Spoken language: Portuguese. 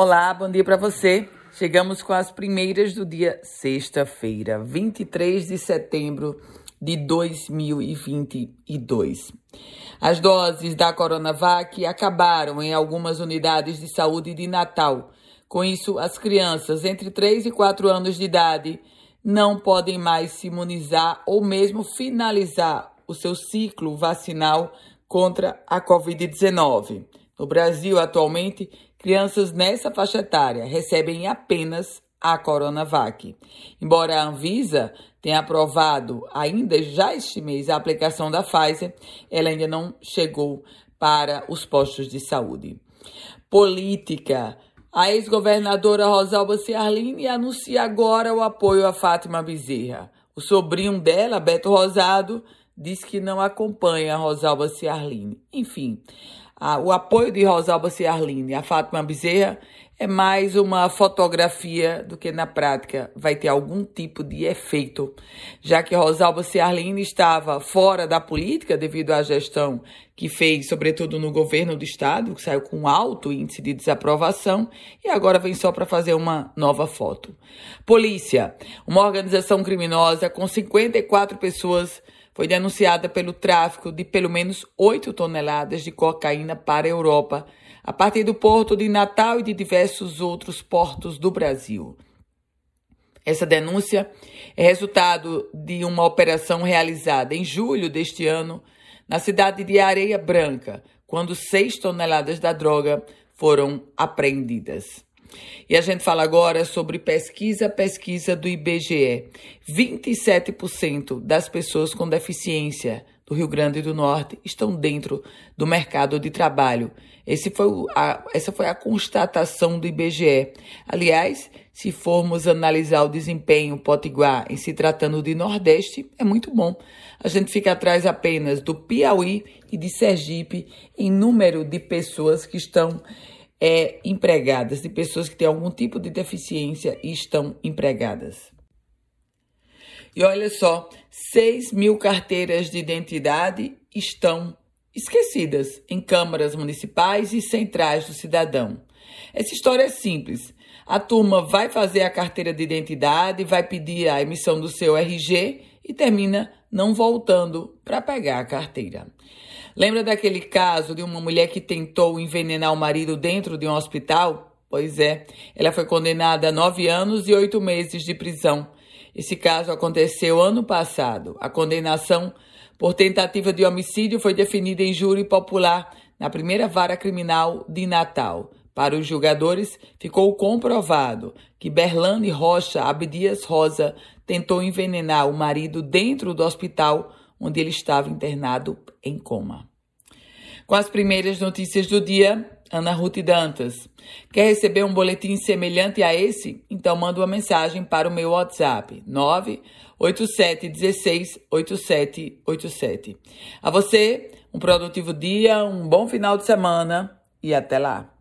Olá, bom dia para você. Chegamos com as primeiras do dia sexta-feira, 23 de setembro de 2022. As doses da Coronavac acabaram em algumas unidades de saúde de Natal. Com isso, as crianças entre 3 e 4 anos de idade não podem mais se imunizar ou mesmo finalizar o seu ciclo vacinal contra a Covid-19. No Brasil, atualmente, crianças nessa faixa etária recebem apenas a Coronavac. Embora a Anvisa tenha aprovado ainda já este mês a aplicação da Pfizer, ela ainda não chegou para os postos de saúde. Política. A ex-governadora Rosalba Ciarline anuncia agora o apoio a Fátima Bezerra. O sobrinho dela, Beto Rosado, diz que não acompanha a Rosalba Ciarline. Enfim, a, o apoio de Rosalba Ciarline a Fátima Bezerra é mais uma fotografia do que na prática vai ter algum tipo de efeito, já que Rosalba Ciarline estava fora da política devido à gestão que fez, sobretudo no governo do estado, que saiu com alto índice de desaprovação e agora vem só para fazer uma nova foto. Polícia, uma organização criminosa com 54 pessoas foi denunciada pelo tráfico de pelo menos 8 toneladas de cocaína para a Europa, a partir do porto de Natal e de diversos outros portos do Brasil. Essa denúncia é resultado de uma operação realizada em julho deste ano na cidade de Areia Branca, quando 6 toneladas da droga foram apreendidas. E a gente fala agora sobre pesquisa, pesquisa do IBGE. 27% das pessoas com deficiência do Rio Grande do Norte estão dentro do mercado de trabalho. Esse foi a, essa foi a constatação do IBGE. Aliás, se formos analisar o desempenho potiguar em se tratando de Nordeste, é muito bom. A gente fica atrás apenas do Piauí e de Sergipe em número de pessoas que estão é, empregadas, de pessoas que têm algum tipo de deficiência e estão empregadas. E olha só, 6 mil carteiras de identidade estão esquecidas em câmaras municipais e centrais do cidadão. Essa história é simples. A turma vai fazer a carteira de identidade, vai pedir a emissão do seu RG e termina não voltando para pegar a carteira. Lembra daquele caso de uma mulher que tentou envenenar o marido dentro de um hospital? Pois é, ela foi condenada a nove anos e oito meses de prisão. Esse caso aconteceu ano passado. A condenação por tentativa de homicídio foi definida em júri popular na primeira vara criminal de Natal. Para os julgadores, ficou comprovado que Berlane Rocha Abdias Rosa tentou envenenar o marido dentro do hospital onde ele estava internado em coma. Com as primeiras notícias do dia, Ana Ruth Dantas. Quer receber um boletim semelhante a esse? Então manda uma mensagem para o meu WhatsApp 987 16 8787. A você, um produtivo dia, um bom final de semana e até lá.